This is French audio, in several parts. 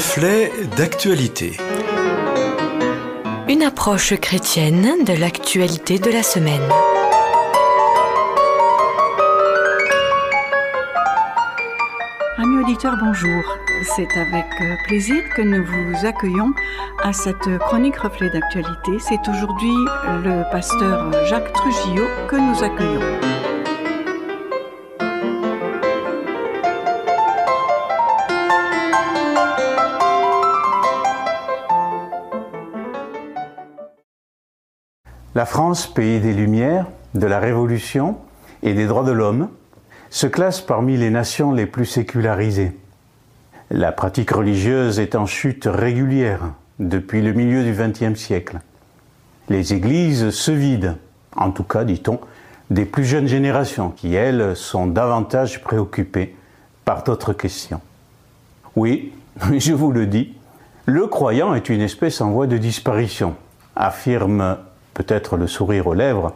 Reflet d'actualité. Une approche chrétienne de l'actualité de la semaine. Amis auditeurs, bonjour. C'est avec euh, plaisir que nous vous accueillons à cette chronique reflet d'actualité. C'est aujourd'hui le pasteur Jacques Trujillo que nous accueillons. La France, pays des Lumières, de la Révolution et des droits de l'homme, se classe parmi les nations les plus sécularisées. La pratique religieuse est en chute régulière depuis le milieu du XXe siècle. Les églises se vident, en tout cas, dit-on, des plus jeunes générations qui, elles, sont davantage préoccupées par d'autres questions. Oui, je vous le dis, le croyant est une espèce en voie de disparition, affirme peut-être le sourire aux lèvres,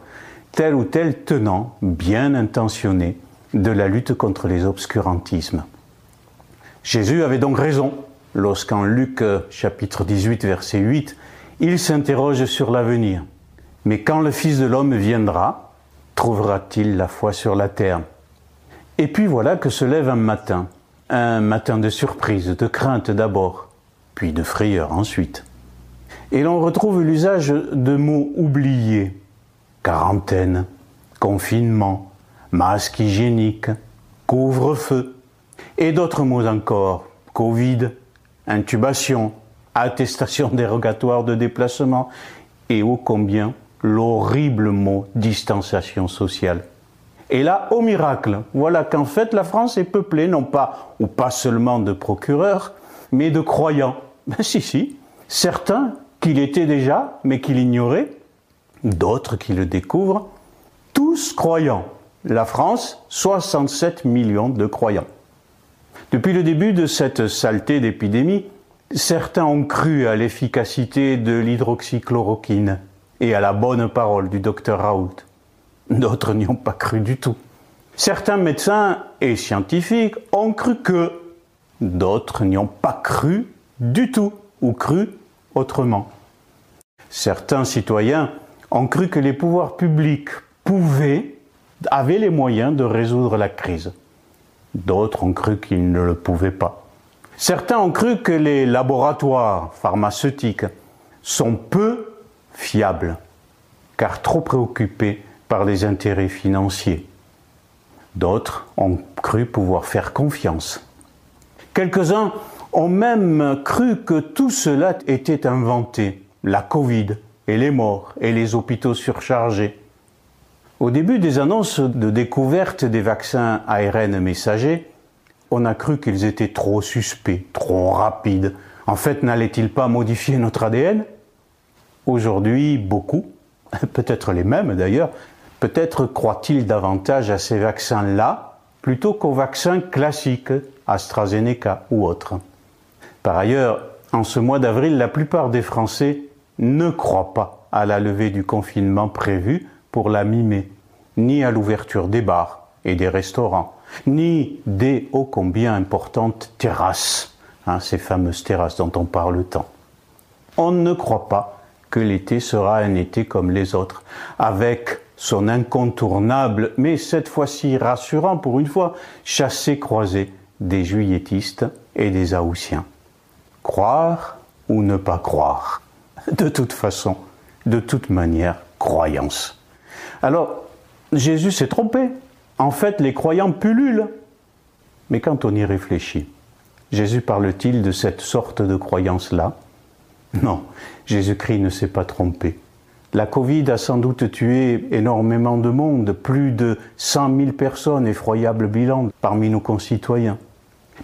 tel ou tel tenant bien intentionné de la lutte contre les obscurantismes. Jésus avait donc raison lorsqu'en Luc chapitre 18 verset 8, il s'interroge sur l'avenir. Mais quand le Fils de l'homme viendra, trouvera-t-il la foi sur la terre? Et puis voilà que se lève un matin, un matin de surprise, de crainte d'abord, puis de frayeur ensuite. Et l'on retrouve l'usage de mots oubliés. Quarantaine, confinement, masque hygiénique, couvre-feu. Et d'autres mots encore. Covid, intubation, attestation dérogatoire de déplacement et ô combien l'horrible mot distanciation sociale. Et là, au miracle, voilà qu'en fait la France est peuplée non pas ou pas seulement de procureurs, mais de croyants. Ben si, si. Certains qu'il était déjà, mais qu'il ignorait, d'autres qui le découvrent, tous croyants. La France, 67 millions de croyants. Depuis le début de cette saleté d'épidémie, certains ont cru à l'efficacité de l'hydroxychloroquine et à la bonne parole du docteur Raoult. D'autres n'y ont pas cru du tout. Certains médecins et scientifiques ont cru que, d'autres n'y ont pas cru du tout, ou cru autrement. Certains citoyens ont cru que les pouvoirs publics pouvaient, avaient les moyens de résoudre la crise. D'autres ont cru qu'ils ne le pouvaient pas. Certains ont cru que les laboratoires pharmaceutiques sont peu fiables, car trop préoccupés par les intérêts financiers. D'autres ont cru pouvoir faire confiance. Quelques-uns ont même cru que tout cela était inventé, la Covid et les morts et les hôpitaux surchargés. Au début des annonces de découverte des vaccins ARN messagers, on a cru qu'ils étaient trop suspects, trop rapides. En fait, n'allaient-ils pas modifier notre ADN Aujourd'hui, beaucoup, peut-être les mêmes d'ailleurs, peut-être croient-ils davantage à ces vaccins-là plutôt qu'aux vaccins classiques, AstraZeneca ou autres. Par ailleurs, en ce mois d'avril, la plupart des Français ne croient pas à la levée du confinement prévu pour la mi-mai, ni à l'ouverture des bars et des restaurants, ni des ô combien importantes terrasses, hein, ces fameuses terrasses dont on parle tant. On ne croit pas que l'été sera un été comme les autres, avec son incontournable, mais cette fois-ci rassurant pour une fois, chassé-croisé des juilletistes et des haussiens. Croire ou ne pas croire De toute façon, de toute manière, croyance. Alors, Jésus s'est trompé. En fait, les croyants pullulent. Mais quand on y réfléchit, Jésus parle-t-il de cette sorte de croyance-là? Non, Jésus-Christ ne s'est pas trompé. La Covid a sans doute tué énormément de monde, plus de 100 000 personnes, effroyable bilan parmi nos concitoyens.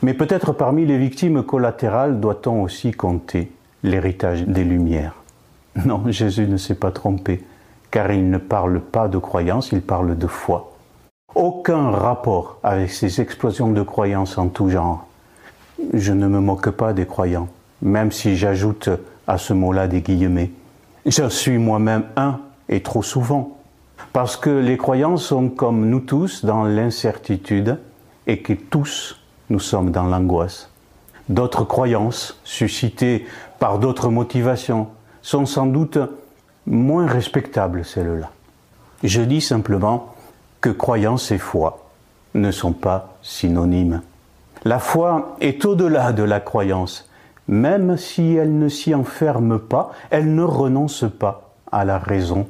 Mais peut-être parmi les victimes collatérales doit-on aussi compter l'héritage des Lumières. Non, Jésus ne s'est pas trompé, car il ne parle pas de croyance, il parle de foi. Aucun rapport avec ces explosions de croyances en tout genre. Je ne me moque pas des croyants, même si j'ajoute à ce mot-là des guillemets. Je suis moi-même un, et trop souvent, parce que les croyants sont comme nous tous dans l'incertitude, et que tous nous sommes dans l'angoisse. D'autres croyances, suscitées par d'autres motivations, sont sans doute moins respectables, celles-là. Je dis simplement que croyance et foi ne sont pas synonymes. La foi est au-delà de la croyance. Même si elle ne s'y enferme pas, elle ne renonce pas à la raison.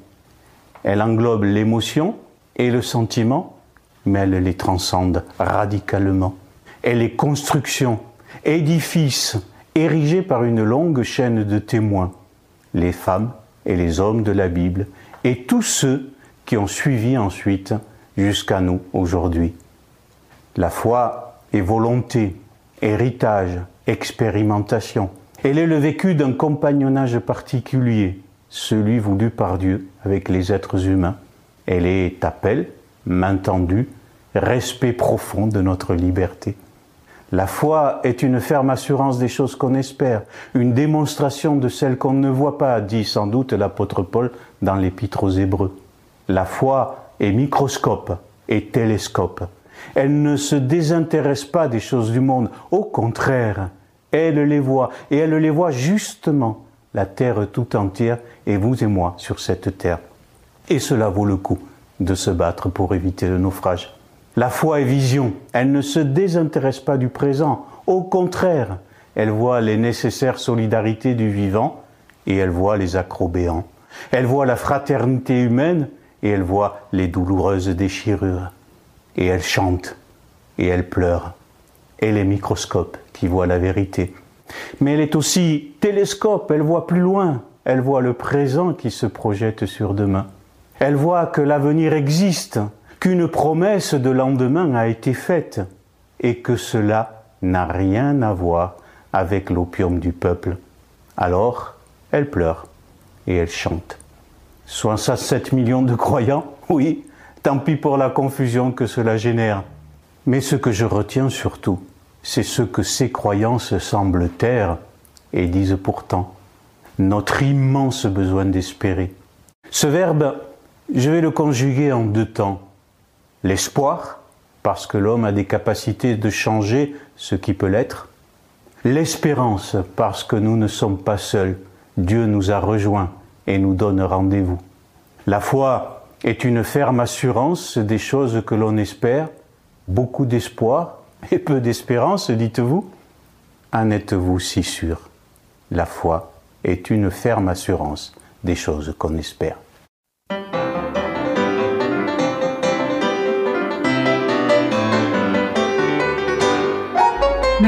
Elle englobe l'émotion et le sentiment, mais elle les transcende radicalement. Elle est construction, édifice, érigé par une longue chaîne de témoins, les femmes et les hommes de la Bible, et tous ceux qui ont suivi ensuite jusqu'à nous aujourd'hui. La foi est volonté, héritage, expérimentation. Elle est le vécu d'un compagnonnage particulier, celui voulu par Dieu avec les êtres humains. Elle est appel, main tendue, respect profond de notre liberté. La foi est une ferme assurance des choses qu'on espère, une démonstration de celles qu'on ne voit pas, dit sans doute l'apôtre Paul dans l'épître aux Hébreux. La foi est microscope et télescope. Elle ne se désintéresse pas des choses du monde, au contraire, elle les voit, et elle les voit justement, la terre tout entière, et vous et moi sur cette terre. Et cela vaut le coup de se battre pour éviter le naufrage. La foi est vision, elle ne se désintéresse pas du présent, au contraire, elle voit les nécessaires solidarités du vivant et elle voit les acrobéants. Elle voit la fraternité humaine et elle voit les douloureuses déchirures. Et elle chante et elle pleure. Elle est microscope qui voit la vérité. Mais elle est aussi télescope, elle voit plus loin, elle voit le présent qui se projette sur demain. Elle voit que l'avenir existe, qu'une promesse de lendemain a été faite et que cela n'a rien à voir avec l'opium du peuple. Alors, elle pleure et elle chante. 67 millions de croyants, oui, tant pis pour la confusion que cela génère. Mais ce que je retiens surtout, c'est ce que ces croyances semblent taire et disent pourtant notre immense besoin d'espérer. Ce verbe, je vais le conjuguer en deux temps. L'espoir, parce que l'homme a des capacités de changer ce qui peut l'être. L'espérance, parce que nous ne sommes pas seuls. Dieu nous a rejoints et nous donne rendez-vous. La foi est une ferme assurance des choses que l'on espère, beaucoup d'espoir et peu d'espérance, dites-vous. En êtes-vous si sûr? La foi est une ferme assurance des choses qu'on espère.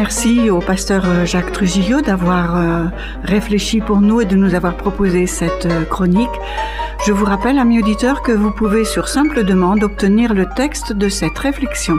Merci au pasteur euh, Jacques Trujillo d'avoir euh, réfléchi pour nous et de nous avoir proposé cette euh, chronique. Je vous rappelle, amis auditeurs, que vous pouvez sur simple demande obtenir le texte de cette réflexion.